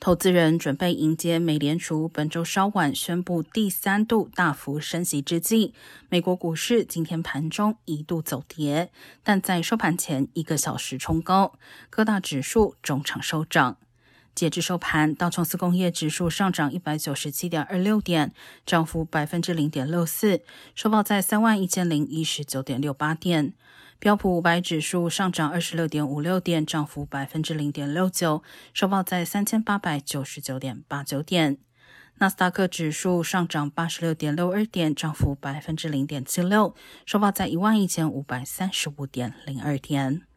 投资人准备迎接美联储本周稍晚宣布第三度大幅升息之际，美国股市今天盘中一度走跌，但在收盘前一个小时冲高，各大指数中场收涨。截至收盘，道琼斯工业指数上涨一百九十七点二六点，涨幅百分之零点六四，收报在三万一千零一十九点六八点。标普五百指数上涨二十六点五六点，涨幅百分之零点六九，收报在三千八百九十九点八九点。纳斯达克指数上涨八十六点六二点，涨幅百分之零点七六，收报在一万一千五百三十五点零二点。